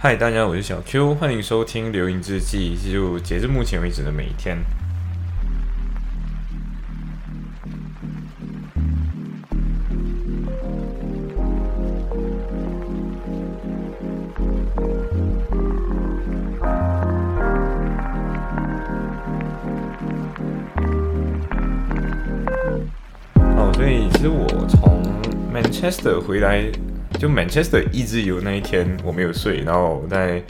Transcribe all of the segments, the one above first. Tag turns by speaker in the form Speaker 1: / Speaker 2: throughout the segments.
Speaker 1: 嗨，大家，我是小 Q，欢迎收听《流萤日记》，记录截至目前为止的每一天。哦，所以其实我从 Manchester 回来，就 Manchester 一直有那一天我没有睡，然后在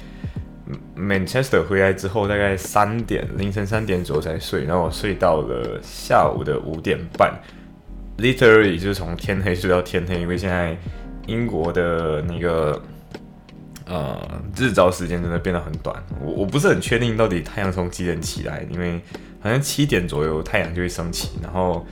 Speaker 1: Manchester 回来之后，大概三点凌晨三点左右才睡，然后我睡到了下午的五点半，literally 就是从天黑睡到天黑，因为现在英国的那个呃日照时间真的变得很短，我我不是很确定到底太阳从几点起来，因为好像七点左右太阳就会升起，然后。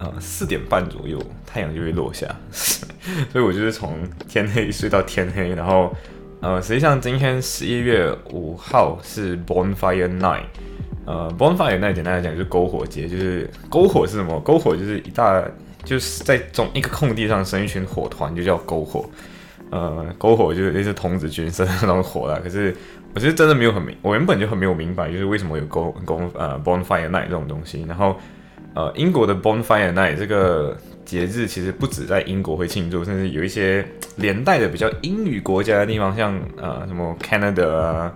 Speaker 1: 呃，四点半左右太阳就会落下，所以我就是从天黑睡到天黑。然后，呃，实际上今天十一月五号是 Bonfire Night。呃，Bonfire Night 简单来讲就是篝火节，就是篝火是什么？篝火就是一大就是在中一个空地上生一群火团，就叫篝火。呃，篝火就是类似童子军生那种火啦。可是我其实真的没有很明，我原本就很没有明白，就是为什么有篝篝呃 Bonfire Night 这种东西。然后。呃，英国的 Bonfire Night 这个节日其实不止在英国会庆祝，甚至有一些连带的比较英语国家的地方，像呃什么 Canada 啊，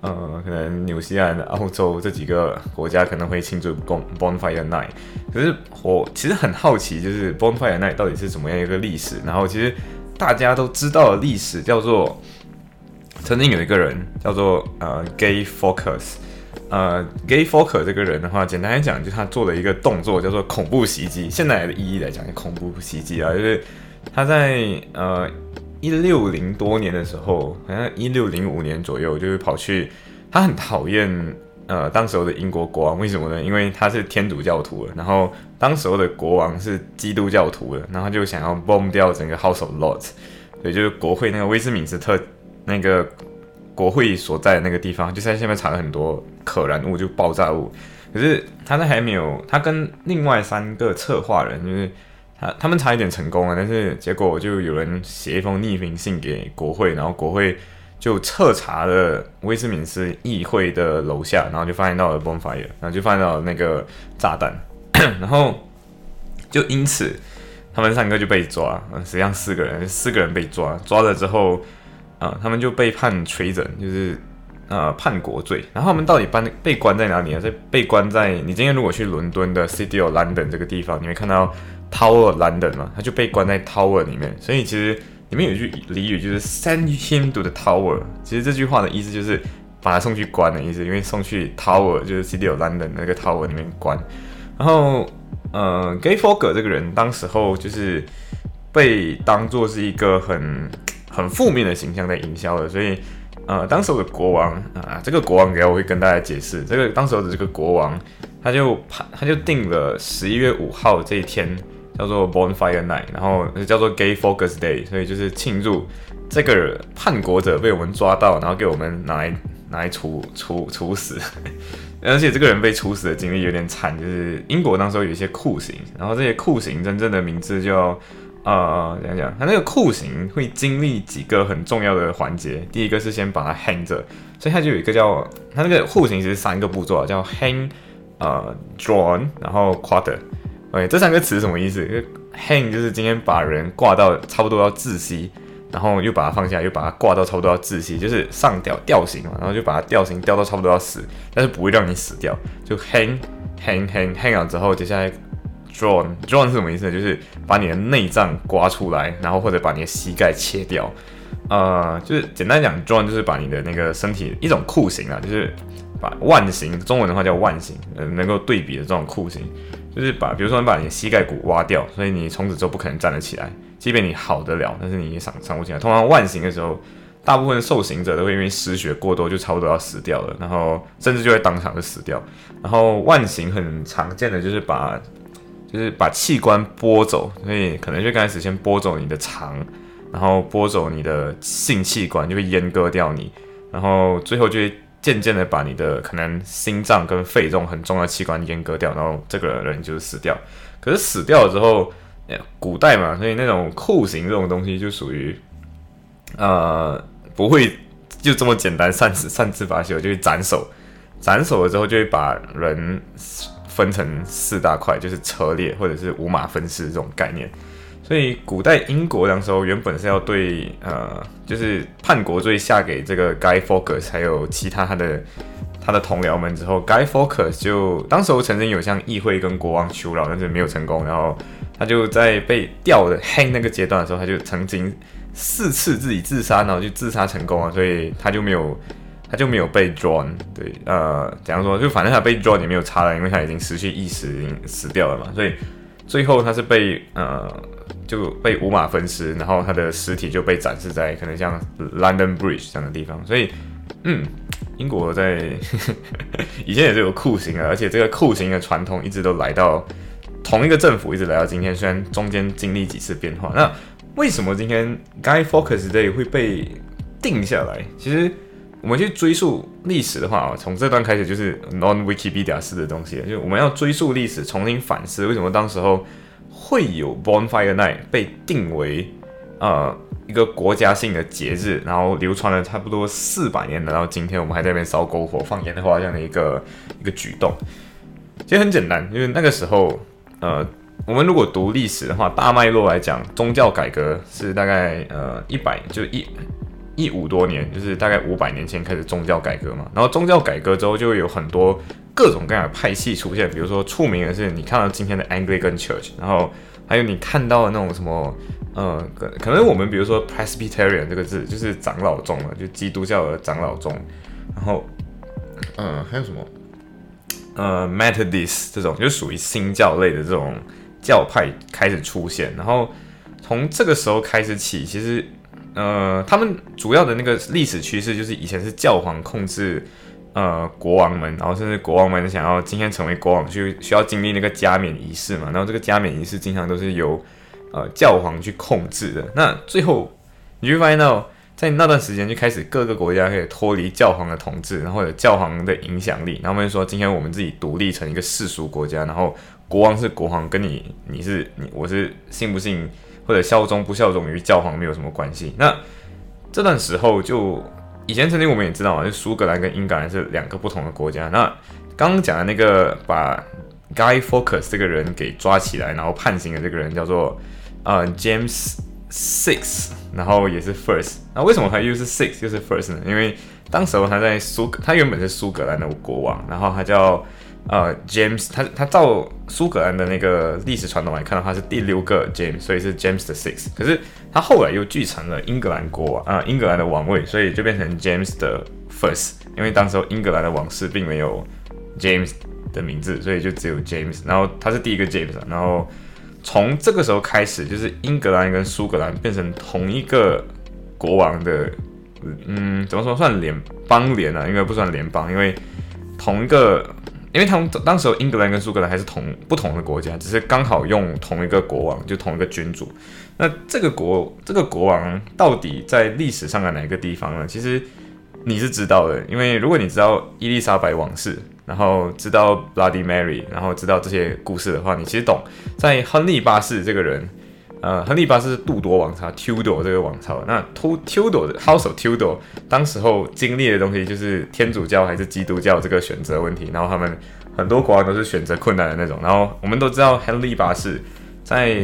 Speaker 1: 呃可能纽西兰、澳洲这几个国家可能会庆祝 Bonfire Night。可是我其实很好奇，就是 Bonfire Night 到底是怎么样一个历史？然后其实大家都知道的历史叫做，曾经有一个人叫做呃 Gay Focus。呃，Gay Forker 这个人的话，简单来讲，就他做了一个动作，叫做恐怖袭击。现在的意义来讲，恐怖袭击啊，就是他在呃一六零多年的时候，好像一六零五年左右，就是跑去，他很讨厌呃当时候的英国国王，为什么呢？因为他是天主教徒的，然后当时候的国王是基督教徒的，然后就想要 bomb 掉整个 House of Lords，所以就是国会那个威斯敏斯特那个。国会所在的那个地方，就在下面藏了很多可燃物，就爆炸物。可是他在还没有，他跟另外三个策划人，就是他他们差一点成功了，但是结果就有人写一封匿名信给国会，然后国会就彻查了威斯敏斯议会的楼下，然后就发现到了 bonfire，然后就发现到了那个炸弹，然后就因此他们三个就被抓，实际上四个人，四个人被抓，抓了之后。啊，他们就被判锤斩就是呃叛国罪。然后他们到底被被关在哪里呢？在被关在你今天如果去伦敦的 City of London 这个地方，你会看到 Tower London 嘛？他就被关在 Tower 里面。所以其实里面有一句俚语，就是 Send him to the Tower。其实这句话的意思就是把他送去关的意思，因为送去 Tower 就是 City of London 那个 Tower 里面关。然后呃，Gay Fogger 这个人当时候就是被当做是一个很。很负面的形象在营销的，所以，呃，当时的国王啊，这个国王给我会跟大家解释，这个当时的这个国王，他就判他就定了十一月五号这一天叫做 Bonfire Night，然后叫做 Gay Focus Day，所以就是庆祝这个叛国者被我们抓到，然后给我们拿来拿来处处处死，而且这个人被处死的经历有点惨，就是英国当时候有一些酷刑，然后这些酷刑真正的名字叫。呃，讲讲，他那个酷刑会经历几个很重要的环节。第一个是先把它 hang 着，所以它就有一个叫它那个酷刑其实三个步骤啊，叫 hang、呃、drawn，然后 quarter。OK，这三个词什么意思？hang 就是今天把人挂到差不多要窒息，然后又把它放下，又把它挂到差不多要窒息，就是上吊吊刑嘛，然后就把它吊刑吊到差不多要死，但是不会让你死掉，就 hang hang hang hang 完之后，接下来。Drawn，drawn 是什么意思呢？就是把你的内脏刮出来，然后或者把你的膝盖切掉。呃，就是简单讲，drawn 就是把你的那个身体一种酷刑啊，就是把腕刑，中文的话叫腕刑，呃，能够对比的这种酷刑，就是把，比如说你把你的膝盖骨挖掉，所以你从此之后不可能站得起来，即便你好得了，但是你也想上不起来。通常腕刑的时候，大部分受刑者都会因为失血过多就差不多要死掉了，然后甚至就会当场就死掉。然后腕刑很常见的就是把就是把器官剥走，所以可能就刚开始先剥走你的肠，然后剥走你的性器官，就会阉割掉你，然后最后就会渐渐的把你的可能心脏跟肺这种很重要的器官阉割掉，然后这个人就是死掉。可是死掉了之后，古代嘛，所以那种酷刑这种东西就属于，呃，不会就这么简单，擅自擅自发秀，就会斩首，斩首了之后就会把人分成四大块，就是车裂或者是五马分尸这种概念。所以古代英国那时候原本是要对呃，就是叛国罪下给这个 Guy Fawkes 还有其他他的他的同僚们之后，Guy Fawkes 就当时候曾经有向议会跟国王求饶，但是没有成功。然后他就在被吊的 hang 那个阶段的时候，他就曾经四次自己自杀，然后就自杀成功了，所以他就没有他就没有被抓。对，呃，怎样说？就反正他被 drawn 也没有差了，因为他已经失去意识，已经死掉了嘛。所以最后他是被呃。就被五马分尸，然后他的尸体就被展示在可能像 London Bridge 这样的地方。所以，嗯，英国在 以前也是有酷刑的，而且这个酷刑的传统一直都来到同一个政府，一直来到今天。虽然中间经历几次变化，那为什么今天 Guy Fawkes Day 会被定下来？其实我们去追溯历史的话啊，从这段开始就是 Non Wikipedia 式的东西，就我们要追溯历史，重新反思为什么当时候。会有 Bonfire Night 被定为呃一个国家性的节日，然后流传了差不多四百年，然后今天我们还在那边烧篝火、放烟花这样的一个一个举动。其实很简单，因为那个时候呃，我们如果读历史的话，大脉络来讲，宗教改革是大概呃一百就一一五多年，就是大概五百年前开始宗教改革嘛。然后宗教改革之后，就会有很多。各种各样的派系出现，比如说出名的是你看到今天的 Anglican Church，然后还有你看到的那种什么，呃，可可能我们比如说 Presbyterian 这个字就是长老宗了，就基督教的长老宗，然后，嗯，还有什么，呃，Methodist 这种就属于新教类的这种教派开始出现，然后从这个时候开始起，其实，呃，他们主要的那个历史趋势就是以前是教皇控制。呃，国王们，然后甚至国王们想要今天成为国王，就需要经历那个加冕仪式嘛。然后这个加冕仪式经常都是由呃教皇去控制的。那最后你会发现到，在那段时间就开始各个国家可以脱离教皇的统治，然后有教皇的影响力。然后他们说，今天我们自己独立成一个世俗国家，然后国王是国王，跟你你是你我是信不信或者效忠不效忠于教皇没有什么关系。那这段时候就。以前曾经我们也知道啊，就苏格兰跟英格兰是两个不同的国家。那刚刚讲的那个把 Guy Fawkes 这个人给抓起来，然后判刑的这个人叫做呃 James Six，然后也是 First。那为什么他又是 Six 又是 First 呢？因为当时候他在苏，他原本是苏格兰的国王，然后他叫。呃，James，他他照苏格兰的那个历史传统来看的话，是第六个 James，所以是 James the Six。可是他后来又继承了英格兰国王啊，英格兰的王位，所以就变成 James 的 First。因为当时候英格兰的王室并没有 James 的名字，所以就只有 James。然后他是第一个 James。然后从这个时候开始，就是英格兰跟苏格兰变成同一个国王的，嗯，怎么说算联邦联啊？应该不算联邦，因为同一个。因为他们当时候英格兰跟苏格兰还是同不同的国家，只是刚好用同一个国王，就同一个君主。那这个国这个国王到底在历史上的哪个地方呢？其实你是知道的，因为如果你知道伊丽莎白王室，然后知道 Bloody Mary，然后知道这些故事的话，你其实懂，在亨利八世这个人。呃，亨利八世杜多王朝 （Tudor） 这个王朝。那 Tudor 的 House of Tudor 当时候经历的东西就是天主教还是基督教这个选择问题。然后他们很多国王都是选择困难的那种。然后我们都知道亨利八世在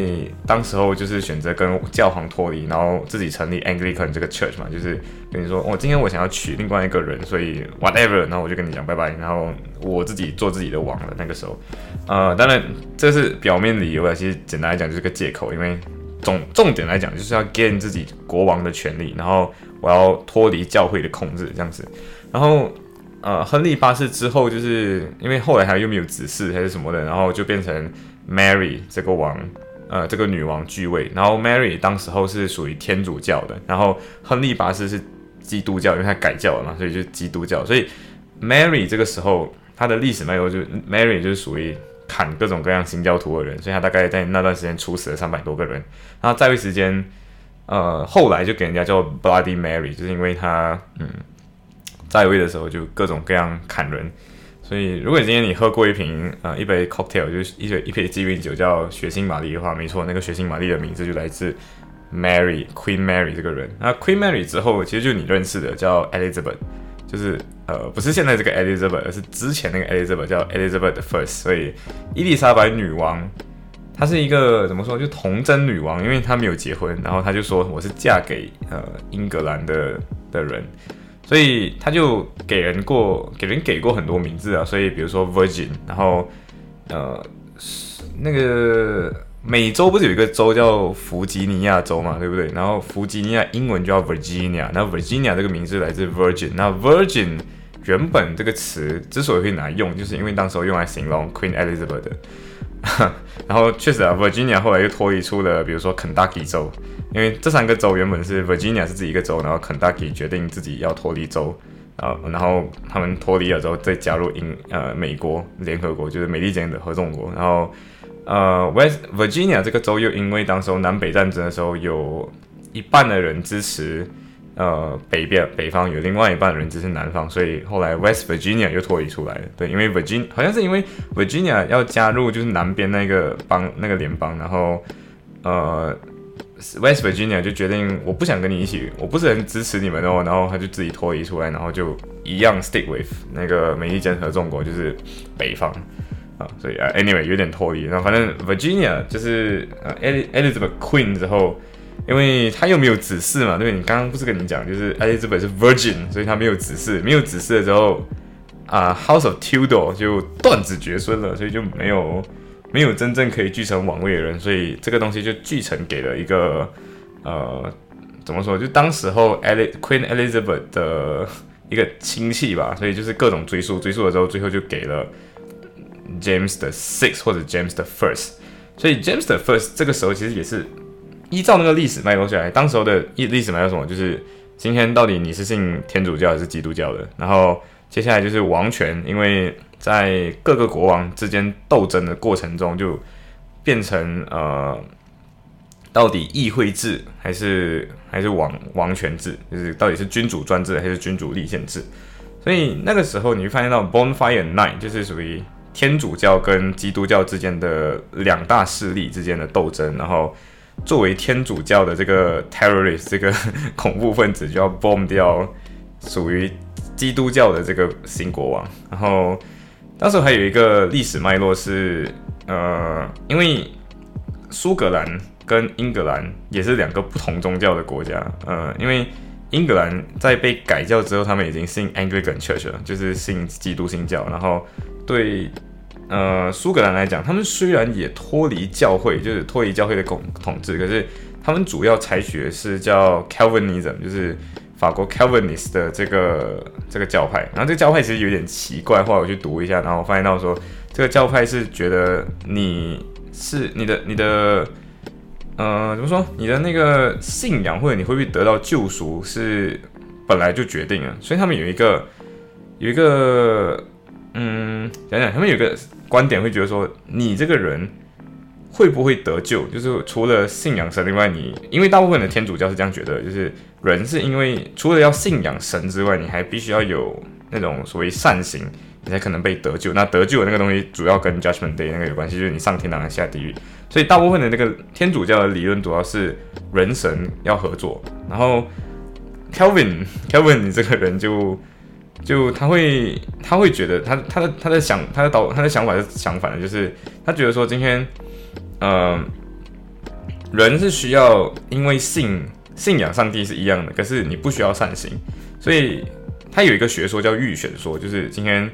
Speaker 1: 当时候就是选择跟教皇脱离，然后自己成立 Anglican 这个 Church 嘛，就是跟你说，我今天我想要娶另外一个人，所以 whatever，然后我就跟你讲拜拜，然后我自己做自己的王了。那个时候。呃，当然这是表面理由啊，其实简单来讲就是个借口，因为重重点来讲就是要 gain 自己国王的权利，然后我要脱离教会的控制这样子。然后呃，亨利八世之后，就是因为后来他又没有子嗣还是什么的，然后就变成 Mary 这个王，呃，这个女王继位。然后 Mary 当时候是属于天主教的，然后亨利八世是基督教，因为他改教了嘛，所以就基督教。所以 Mary 这个时候他的历史脉络就 Mary 就是属于。砍各种各样新教徒的人，所以他大概在那段时间处死了三百多个人。然后在位时间，呃，后来就给人家叫 Bloody Mary，就是因为他，嗯，在位的时候就各种各样砍人。所以如果今天你喝过一瓶，呃，一杯 cocktail，就是一杯一杯鸡尾酒叫血腥玛丽的话，没错，那个血腥玛丽的名字就来自 Mary Queen Mary 这个人。那 Queen Mary 之后，其实就你认识的叫 Elizabeth，就是呃不是现在这个 Elizabeth，而是之前那个 Elizabeth 叫 Elizabeth the First。所以伊丽莎白女王，她是一个怎么说，就童贞女王，因为她没有结婚，然后她就说我是嫁给呃英格兰的的人，所以他就给人过给人给过很多名字啊。所以比如说 Virgin，然后呃那个。美洲不是有一个州叫弗吉尼亚州嘛，对不对？然后弗吉尼亚英文就叫 Virginia，那 Virginia 这个名字来自 Virgin。那 Virgin 原本这个词之所以会拿来用，就是因为当时候用来形容 Queen Elizabeth 的。然后确实啊，Virginia 后来又脱离出了，比如说 Kentucky 州，因为这三个州原本是 Virginia 是自己一个州，然后 Kentucky 决定自己要脱离州，啊，然后他们脱离了之后再加入英呃美国联合国，就是美利坚的合众国，然后。呃，West Virginia 这个州又因为当时候南北战争的时候，有一半的人支持呃北边北方，有另外一半人支持南方，所以后来 West Virginia 又脱离出来了。对，因为 Virginia 好像是因为 Virginia 要加入就是南边那个邦那个联邦，然后呃 West Virginia 就决定我不想跟你一起，我不是很支持你们哦，然后他就自己脱离出来，然后就一样 stick with 那个美利坚合众国，就是北方。啊，所以啊，anyway 有点脱离。然后反正 Virginia 就是呃，Elizabeth Queen 之后，因为他又没有子嗣嘛，对不对你刚刚不是跟你讲，就是 Elizabeth 是 Virgin，所以他没有子嗣，没有子嗣的时候啊，House of Tudor 就断子绝孙了，所以就没有没有真正可以继承王位的人，所以这个东西就继承给了一个呃，怎么说，就当时候 El Queen Elizabeth 的一个亲戚吧，所以就是各种追溯，追溯了之后，最后就给了。James 的 Six 或者 James 的 First，所以 James 的 First 这个时候其实也是依照那个历史脉络下来，当时候的历历史脉络什么，就是今天到底你是信天主教还是基督教的？然后接下来就是王权，因为在各个国王之间斗争的过程中，就变成呃，到底议会制还是还是王王权制，就是到底是君主专制还是君主立宪制？所以那个时候你会发现到 Bonfire Night 就是属于。天主教跟基督教之间的两大势力之间的斗争，然后作为天主教的这个 terrorist 这个 恐怖分子就要 bomb 掉属于基督教的这个新国王。然后当时还有一个历史脉络是，呃，因为苏格兰跟英格兰也是两个不同宗教的国家，呃，因为英格兰在被改教之后，他们已经信 Anglican Church 了，就是信基督新教，然后对。呃，苏格兰来讲，他们虽然也脱离教会，就是脱离教会的统统治，可是他们主要采取的是叫 Calvinism，就是法国 Calvinist 的这个这个教派。然后这个教派其实有点奇怪，后来我去读一下，然后我发现到说，这个教派是觉得你是你的你的，呃，怎么说？你的那个信仰或者你会不会得到救赎，是本来就决定了。所以他们有一个有一个。嗯，讲讲他们有个观点，会觉得说你这个人会不会得救，就是除了信仰神另外，你因为大部分的天主教是这样觉得，就是人是因为除了要信仰神之外，你还必须要有那种所谓善行，你才可能被得救。那得救的那个东西主要跟 Judgment Day 那个有关系，就是你上天堂还是下地狱。所以大部分的那个天主教的理论主要是人神要合作。然后 Kelvin Kelvin 你这个人就。就他会，他会觉得他他的他的想他的导他的想法是相反的，就是他觉得说今天，呃，人是需要因为信信仰上帝是一样的，可是你不需要善行，所以他有一个学说叫预选说，就是今天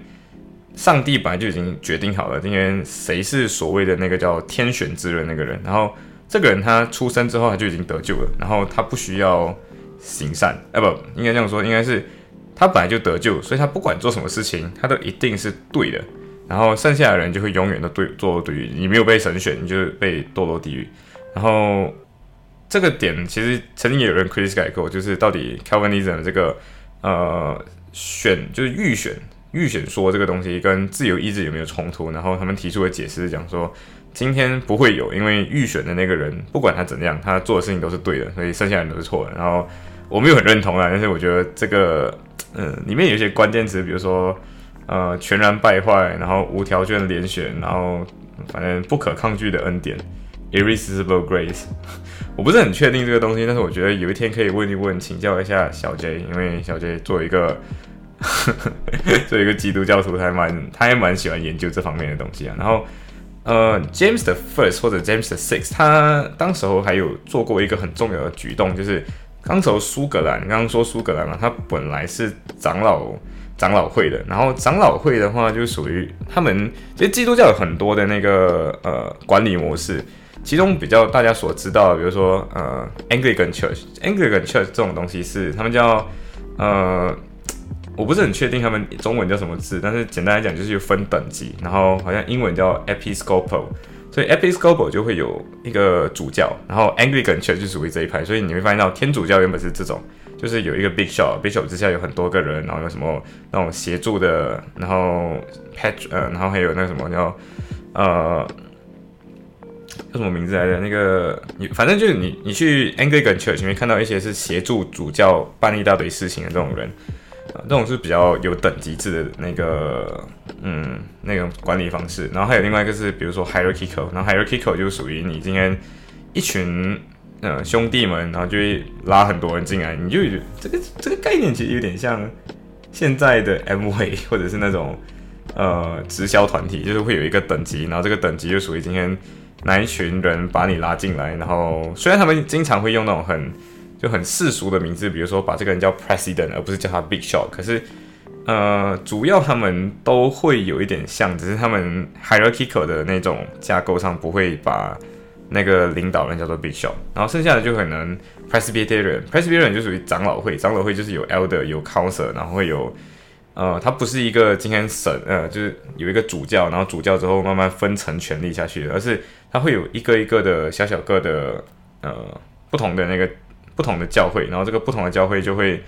Speaker 1: 上帝本来就已经决定好了，今天谁是所谓的那个叫天选之人那个人，然后这个人他出生之后他就已经得救了，然后他不需要行善，哎不应该这样说，应该是。他本来就得救，所以他不管做什么事情，他都一定是对的。然后剩下的人就会永远都对做对于你没有被神选，你就被堕落地狱。然后这个点其实曾经也有人 critic 改过，就是到底 Calvinism 这个呃选就是预选预选说这个东西跟自由意志有没有冲突？然后他们提出的解释是讲说，今天不会有，因为预选的那个人不管他怎样，他做的事情都是对的，所以剩下的人都是错的。然后我没有很认同啊，但是我觉得这个。嗯，里面有一些关键词，比如说，呃，全然败坏，然后无条件连选，然后反正不可抗拒的恩典，irresistible grace。我不是很确定这个东西，但是我觉得有一天可以问一问，请教一下小 J，因为小 J 做一个 做一个基督教徒，他还蛮他还蛮喜欢研究这方面的东西啊。然后呃，James the First 或者 James the Six，他当时候还有做过一个很重要的举动，就是当时候苏格兰，刚刚说苏格兰嘛，它本来是长老长老会的，然后长老会的话就属于他们，其实基督教有很多的那个呃管理模式。其中比较大家所知道，比如说呃，Anglican Church，Anglican Church 这种东西是他们叫呃，我不是很确定他们中文叫什么字，但是简单来讲就是分等级，然后好像英文叫 Episcopal，所以 Episcopal 就会有一个主教，然后 Anglican Church 就属于这一派，所以你会发现到天主教原本是这种，就是有一个 Bishop，Bishop 之下有很多个人，然后有什么那种协助的，然后 Pat，呃，然后还有那什么叫呃。叫什么名字来着？那个你反正就是你，你去 Anglican Church 里面看到一些是协助主教办一大堆事情的这种人，这种是比较有等级制的那个，嗯，那种管理方式。然后还有另外一个是，比如说 Hierarchical，然后 Hierarchical 就属于你今天一群呃兄弟们，然后就会拉很多人进来，你就这个这个概念其实有点像现在的 M V 或者是那种呃直销团体，就是会有一个等级，然后这个等级就属于今天。哪一群人把你拉进来？然后虽然他们经常会用那种很就很世俗的名字，比如说把这个人叫 President，而不是叫他 Big Shot。可是呃，主要他们都会有一点像，只是他们 hierarchical 的那种架构上不会把那个领导人叫做 Big Shot。然后剩下的就可能 Presbyterian，Presbyterian 就属于长老会，长老会就是有 Elder，有 Council，然后会有。呃，它不是一个今天省，呃，就是有一个主教，然后主教之后慢慢分成权力下去，而是它会有一个一个的小小个的，呃，不同的那个不同的教会，然后这个不同的教会就会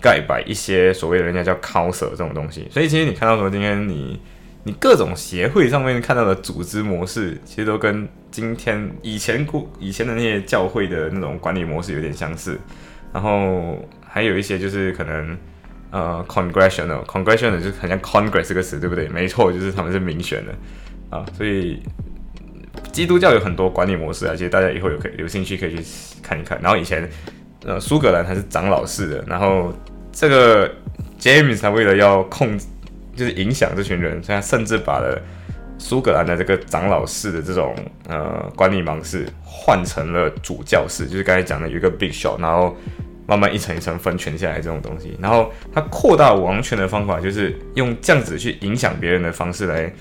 Speaker 1: 盖摆一些所谓的人家叫 council 这种东西，所以其实你看到说今天你你各种协会上面看到的组织模式，其实都跟今天以前故以前的那些教会的那种管理模式有点相似，然后还有一些就是可能。呃，congressional，congressional 就很像 congress 这个词，对不对？没错，就是他们是民选的啊。所以基督教有很多管理模式啊，其实大家以后有可有兴趣可以去看一看。然后以前呃苏格兰它是长老式的，然后这个 James 他为了要控制，就是影响这群人，所以他甚至把了苏格兰的这个长老式的这种呃管理模式换成了主教式，就是刚才讲的有一个 big show，然后。慢慢一层一层分权下来这种东西，然后他扩大王权的方法就是用这样子去影响别人的方式来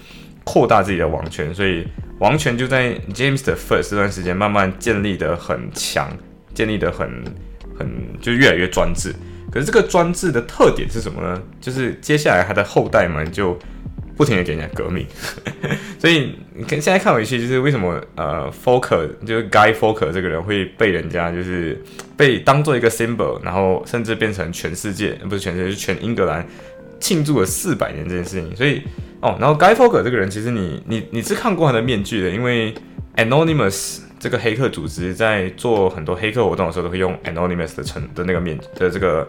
Speaker 1: 扩大自己的王权，所以王权就在 James 的 First 这段时间慢慢建立的很强，建立的很很就越来越专制。可是这个专制的特点是什么呢？就是接下来他的后代们就。不停的给人家革命，所以你看现在看回去，就是为什么呃 f o k e r 就是 Guy f o k e r 这个人会被人家就是被当做一个 symbol，然后甚至变成全世界不是全世界是全英格兰庆祝了四百年这件事情。所以哦，然后 Guy f o k e r 这个人其实你你你是看过他的面具的，因为 Anonymous 这个黑客组织在做很多黑客活动的时候都会用 Anonymous 的成的那个面的这个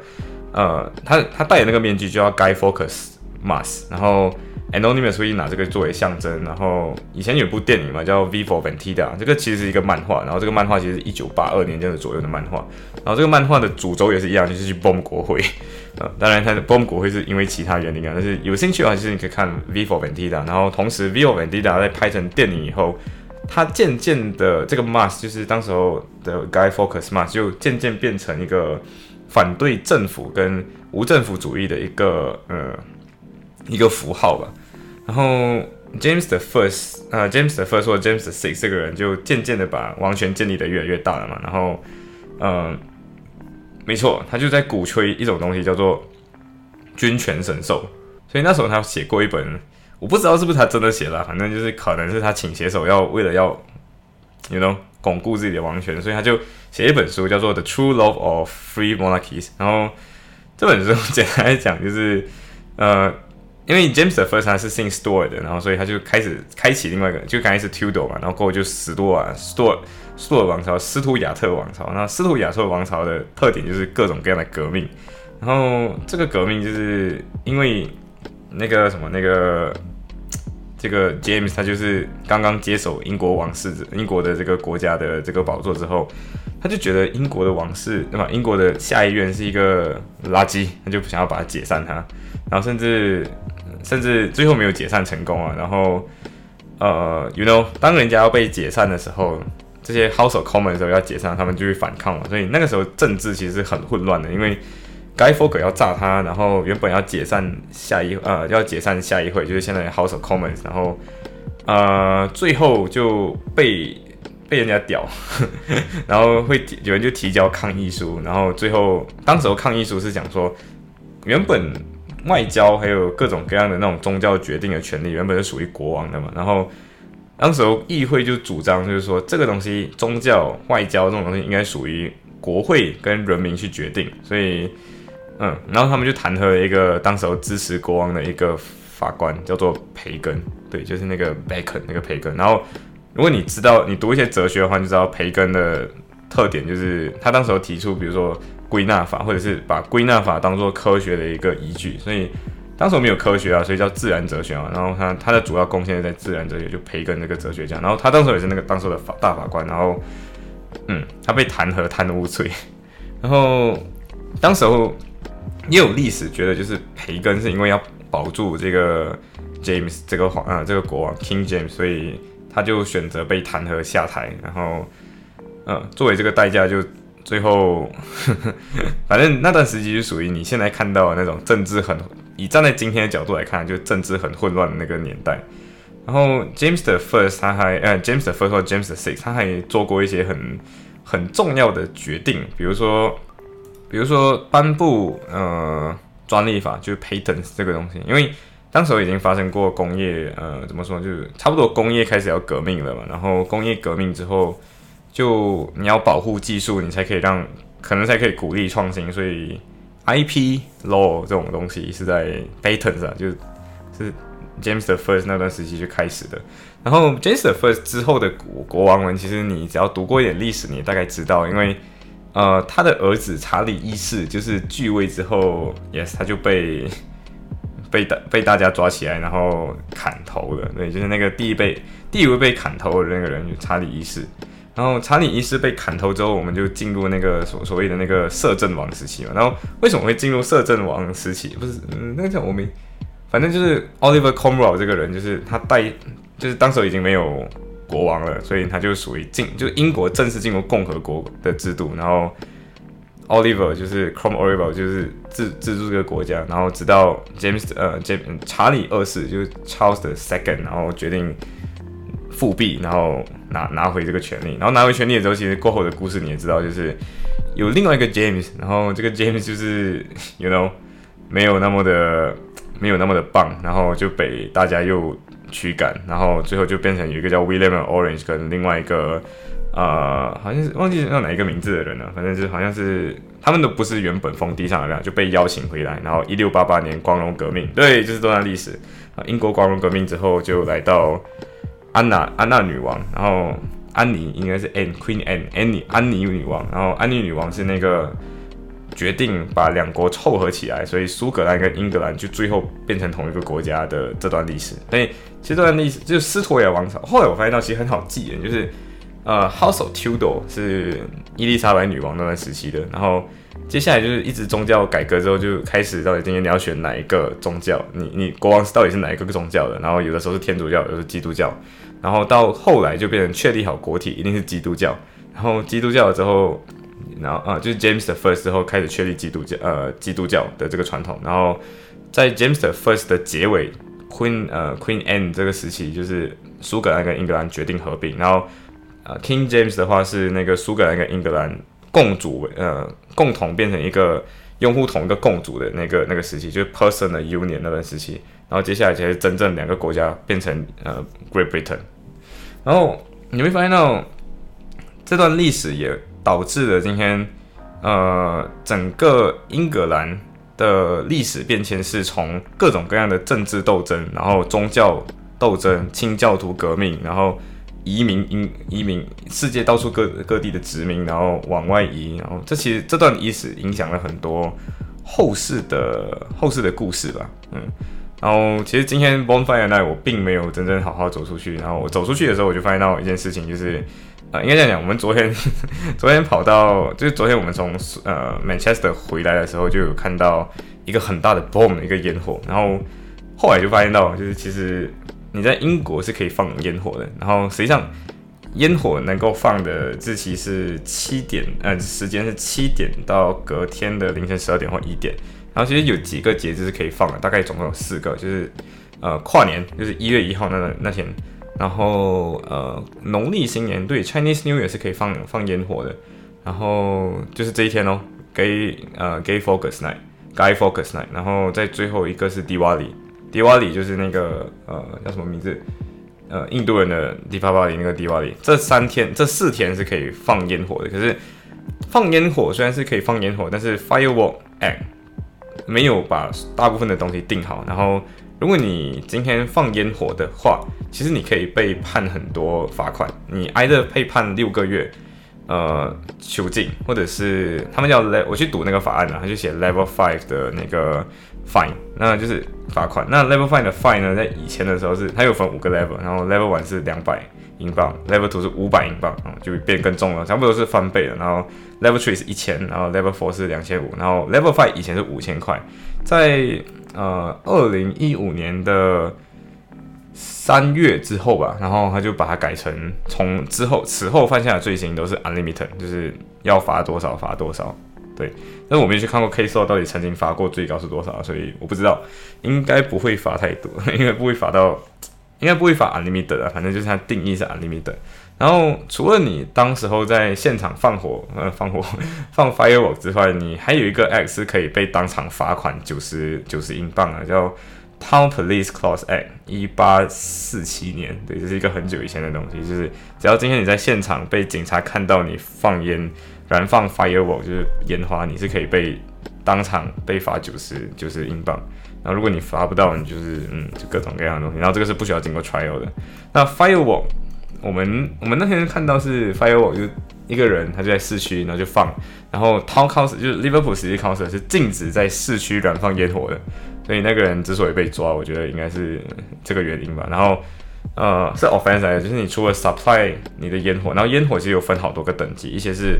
Speaker 1: 呃他他戴的那个面具就叫 Guy Focus Mask，然后。Anonymous 会拿这个作为象征，然后以前有部电影嘛，叫《V for Vendetta》，这个其实是一个漫画，然后这个漫画其实是一九八二年这样左右的漫画，然后这个漫画的主轴也是一样，就是去崩国会，呃，当然它的 bomb 国会是因为其他原因啊，但是有兴趣的话，其实你可以看《V for Vendetta》，然后同时《V for Vendetta》在拍成电影以后，它渐渐的这个 mask 就是当时候的 Guy Fawkes mask 就渐渐变成一个反对政府跟无政府主义的一个呃。一个符号吧，然后 James the First 啊，James the First 或 James the Six 这个人就渐渐的把王权建立的越来越大了嘛，然后，嗯，没错，他就在鼓吹一种东西叫做军权神授，所以那时候他写过一本，我不知道是不是他真的写的，反正就是可能是他请写手要为了要，you know 巩固自己的王权，所以他就写一本书叫做 The True Love of Free Monarchies，然后这本书简单来讲就是呃。因为 James the First 他是姓 Stuart 的，然后所以他就开始开启另外一个，就刚开始 Tudor 嘛，然后过后就史多啊，Stuart Stuart 王朝，斯图亚特王朝。那斯图亚特王朝的特点就是各种各样的革命，然后这个革命就是因为那个什么那个这个 James 他就是刚刚接手英国王室、英国的这个国家的这个宝座之后，他就觉得英国的王室，对吧？英国的下议院是一个垃圾，他就不想要把它解散它，然后甚至甚至最后没有解散成功啊。然后呃，you know，当人家要被解散的时候，这些 House of Commons 的时候要解散，他们就会反抗嘛。所以那个时候政治其实很混乱的，因为。该 f o g 要炸他，然后原本要解散下一呃要解散下一会，就是现在 House of Commons，然后呃最后就被被人家屌，然后会有人就提交抗议书，然后最后当时候抗议书是讲说，原本外交还有各种各样的那种宗教决定的权利原本是属于国王的嘛，然后当时候议会就主张就是说这个东西宗教外交这种东西应该属于国会跟人民去决定，所以。嗯，然后他们就弹劾了一个当时候支持国王的一个法官，叫做培根，对，就是那个 Bacon 那个培根。然后，如果你知道你读一些哲学的话，就知道培根的特点就是他当时候提出，比如说归纳法，或者是把归纳法当做科学的一个依据。所以当时我们有科学啊，所以叫自然哲学啊。然后他他的主要贡献在自然哲学，就培根那个哲学家。然后他当时也是那个当时的法大法官。然后，嗯，他被弹劾贪污罪。然后当时候。也有历史觉得，就是培根是因为要保住这个 James 这个皇啊这个国王 King James，所以他就选择被弹劾下台，然后嗯作为这个代价，就最后 反正那段时期就属于你现在看到的那种政治很以站在今天的角度来看，就政治很混乱的那个年代。然后 James 的 First 他还呃 James 的 First 或 James the Six 他还做过一些很很重要的决定，比如说。比如说颁布呃专利法，就是 patents 这个东西，因为当时已经发生过工业呃怎么说，就是差不多工业开始要革命了嘛。然后工业革命之后，就你要保护技术，你才可以让可能才可以鼓励创新。所以 IP law 这种东西是在 patents 啊，就是是 James the First 那段时期就开始的。然后 James the First 之后的国国王们，其实你只要读过一点历史，你大概知道，因为。呃，他的儿子查理一世就是继位之后，yes，他就被被大被大家抓起来，然后砍头了。对，就是那个第一被第一位被砍头的那个人，就查理一世。然后查理一世被砍头之后，我们就进入那个所所谓的那个摄政王时期嘛。然后为什么会进入摄政王时期？不是，嗯，那个叫我们，反正就是 Oliver Cromwell 这个人，就是他带，就是当时已经没有。国王了，所以他就属于进，就英国正式进入共和国的制度。然后，Oliver 就是 Cromwell 就是自自助这个国家。然后直到 James 呃，James 查理二世就是 Charles the Second，然后决定复辟，然后拿拿回这个权利。然后拿回权利的时候，其实过后的故事你也知道，就是有另外一个 James，然后这个 James 就是 You know 没有那么的没有那么的棒，然后就被大家又。驱赶，然后最后就变成有一个叫 William Orange 跟另外一个，呃，好像是忘记叫哪一个名字的人了，反正就是好像是他们都不是原本封地上的人，就被邀请回来。然后一六八八年光荣革命，对，就是这段历史啊。英国光荣革命之后就来到安娜安娜女王，然后安妮应该是 Anne Queen Anne Annie 安妮女王，然后安妮女王是那个。决定把两国凑合起来，所以苏格兰跟英格兰就最后变成同一个国家的这段历史。所以其实这段历史就是斯托亚王朝。后来我发现到其实很好记的，就是呃，House of Tudor 是伊丽莎白女王那段时期的。然后接下来就是一直宗教改革之后就开始，到底今天你要选哪一个宗教？你你国王是到底是哪一个宗教的？然后有的时候是天主教，有的是基督教。然后到后来就变成确立好国体一定是基督教。然后基督教之后。然后啊，就是 James the First 之后开始确立基督教呃基督教的这个传统。然后在 James the First 的结尾，Queen 呃 Queen Anne 这个时期，就是苏格兰跟英格兰决定合并。然后呃 King James 的话是那个苏格兰跟英格兰共主为呃共同变成一个拥护同一个共主的那个那个时期，就是 Personal Union 那段时期。然后接下来才是真正两个国家变成呃 Great Britain。然后你会发现到这段历史也。导致了今天，呃，整个英格兰的历史变迁是从各种各样的政治斗争，然后宗教斗争、清教徒革命，然后移民、移移民，世界到处各各地的殖民，然后往外移，然后这其实这段历史影响了很多后世的后世的故事吧，嗯，然后其实今天 bonfire night 我并没有真正好好走出去，然后我走出去的时候，我就发现到一件事情，就是呃，应该这样讲，我们昨天 昨天跑到，就是昨天我们从呃 Manchester 回来的时候，就有看到一个很大的 boom 的一个烟火，然后后来就发现到，就是其实你在英国是可以放烟火的，然后实际上烟火能够放的日期是七点，呃，时间是七点到隔天的凌晨十二点或一点。然后其实有几个节日是可以放的，大概总共有四个，就是呃跨年，就是一月一号那那天，然后呃农历新年对 Chinese New Year 是可以放放烟火的，然后就是这一天哦，Gay 呃 Gay Focus Night，Guy Focus Night，然后在最后一个是 Diwali Diwali 就是那个呃叫什么名字？呃印度人的 Diwali 那个 Diwali，这三天这四天是可以放烟火的，可是放烟火虽然是可以放烟火，但是 Firework Act。没有把大部分的东西定好，然后如果你今天放烟火的话，其实你可以被判很多罚款，你挨着被判六个月，呃，囚禁，或者是他们叫 level，我去读那个法案啊，他就写 level five 的那个 fine，那就是罚款。那 level five 的 fine 呢，在以前的时候是它有分五个 level，然后 level one 是两百。英镑，Level Two 是五百英镑，嗯，就变更重了，差不多是翻倍了。然后 Level Three 是一千，然后 Level Four 是两千五，然后 Level Five 以前是五千块，在呃二零一五年的三月之后吧，然后他就把它改成从之后此后犯下的罪行都是 Unlimited，就是要罚多少罚多少。对，但是我没去看过 K saw 到底曾经罚过最高是多少，所以我不知道，应该不会罚太多，应该不会罚到。应该不会罚 unlimited 啊，反正就是它定义是 unlimited。然后除了你当时候在现场放火，呃，放火 放 firework 之外，你还有一个 X 可以被当场罚款九十九十英镑啊，叫 Town Police Clause Act，一八四七年，对，这是一个很久以前的东西，就是只要今天你在现场被警察看到你放烟燃放 firework，就是烟花，你是可以被当场被罚九十九十英镑。然后如果你罚不到，你就是嗯，就各种各样的东西。然后这个是不需要经过 trial 的。那 firework，我们我们那天看到是 firework，就一个人他就在市区，然后就放。然后 town council 就是 Liverpool City Council 是禁止在市区燃放烟火的。所以那个人之所以被抓，我觉得应该是这个原因吧。然后呃是 offense，就是你除了 supply 你的烟火，然后烟火其实有分好多个等级，一些是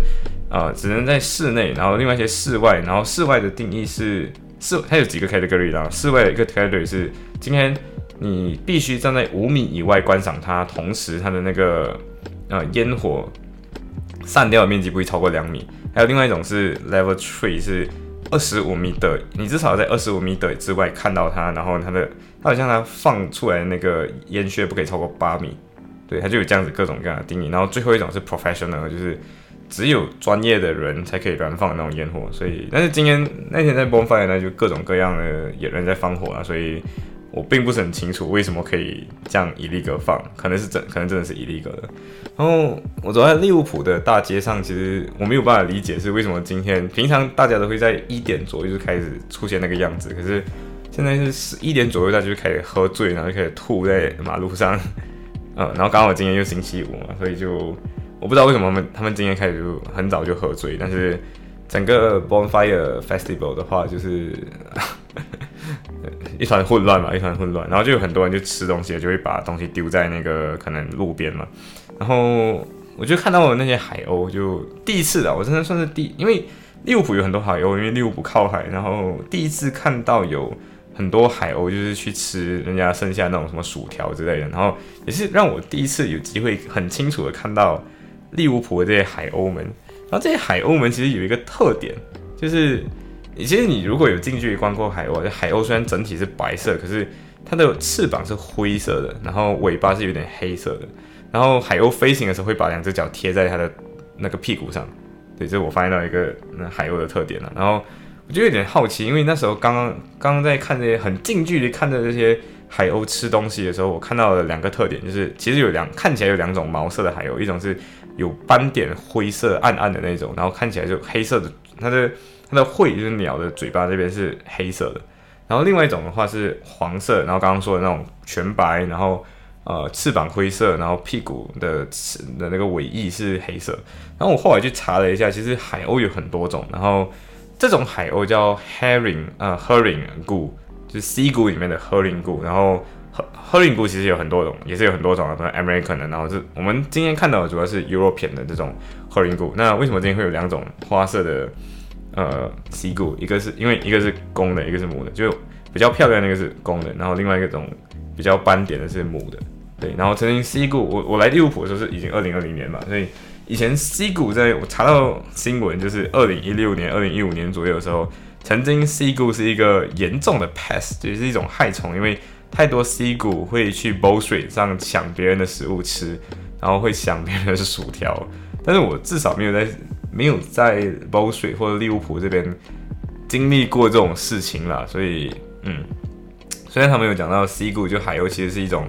Speaker 1: 呃只能在室内，然后另外一些室外，然后室外的定义是。室它有几个 category 啦，室外的一个 category 是今天你必须站在五米以外观赏它，同时它的那个呃烟火散掉的面积不会超过两米。还有另外一种是 level three 是二十五米的，你至少在二十五米的之外看到它，然后它的它好像它放出来的那个烟屑不可以超过八米，对，它就有这样子各种各样的定义。然后最后一种是 professional，就是。只有专业的人才可以燃放那种烟火，所以，但是今天那天在 bonfire 呢，就各种各样的野人在放火啊，所以我并不是很清楚为什么可以这样一粒个放，可能是真，可能真的是一粒个的。然后我走在利物浦的大街上，其实我没有办法理解是为什么今天平常大家都会在一点左右就开始出现那个样子，可是现在是十一点左右，大家就开始喝醉，然后就开始吐在马路上，嗯，然后刚好今天又星期五嘛，所以就。我不知道为什么他们他们今天开始就很早就喝醉，但是整个 Bonfire Festival 的话就是 一团混乱嘛，一团混乱。然后就有很多人就吃东西，就会把东西丢在那个可能路边嘛。然后我就看到了那些海鸥，就第一次的，我真的算是第，因为利物浦有很多海鸥，因为利物浦靠海，然后第一次看到有很多海鸥就是去吃人家剩下那种什么薯条之类的，然后也是让我第一次有机会很清楚的看到。利物浦的这些海鸥们，然后这些海鸥们其实有一个特点，就是其实你如果有近距离观过海鸥，海鸥虽然整体是白色，可是它的翅膀是灰色的，然后尾巴是有点黑色的，然后海鸥飞行的时候会把两只脚贴在它的那个屁股上，对，这是我发现到一个那海鸥的特点了。然后我就有点好奇，因为那时候刚刚刚刚在看这些很近距离看着这些海鸥吃东西的时候，我看到了两个特点，就是其实有两看起来有两种毛色的海鸥，一种是。有斑点灰色暗暗的那种，然后看起来就黑色的，它的它的喙就是鸟的嘴巴这边是黑色的，然后另外一种的话是黄色，然后刚刚说的那种全白，然后呃翅膀灰色，然后屁股的的那个尾翼是黑色，然后我后来去查了一下，其实海鸥有很多种，然后这种海鸥叫 herring 呃 herring 古就是 C 股里面的 Hurling 股，然后 Hurling 股其实有很多种，也是有很多种的，American，然后是我们今天看到的主要是 European 的这种 Hurling 股。那为什么今天会有两种花色的呃 C 股？一个是因为一个是公的，一个是母的，就比较漂亮那个是公的，然后另外一种比较斑点的是母的。对，然后曾经 C 股，我我来利物浦的时候是已经二零二零年嘛，所以以前 C 股在我查到新闻就是二零一六年、二零一五年左右的时候。曾经 C 股是一个严重的 pest，就是一种害虫，因为太多 C 股会去 bowl street 上抢别人的食物吃，然后会抢别人的薯条。但是我至少没有在没有在 b o s t 或者利物浦这边经历过这种事情啦，所以嗯，虽然他们有讲到 C 股就海鸥其实是一种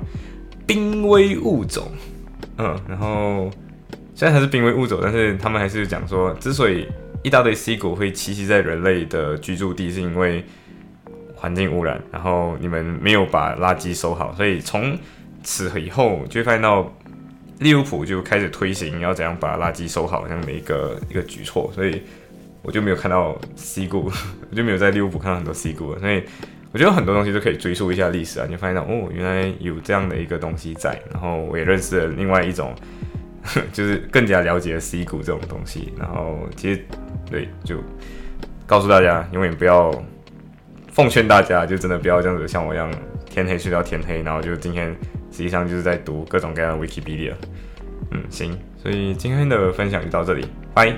Speaker 1: 濒危物种，嗯，然后虽然它是濒危物种，但是他们还是讲说，之所以一大堆 C 股会栖息在人类的居住地，是因为环境污染，然后你们没有把垃圾收好，所以从此以后就会发现到利物浦就开始推行要怎样把垃圾收好这样的一个一个举措，所以我就没有看到 C 股，我就没有在利物浦看到很多 C 股了，所以我觉得很多东西都可以追溯一下历史啊，你就发现到哦，原来有这样的一个东西在，然后我也认识了另外一种。就是更加了解 C 股这种东西，然后其实对，就告诉大家，永远不要奉劝大家，就真的不要这样子，像我一样天黑睡到天黑，然后就今天实际上就是在读各种各样的 wikipedia 嗯行所以今天的分享就到这里拜。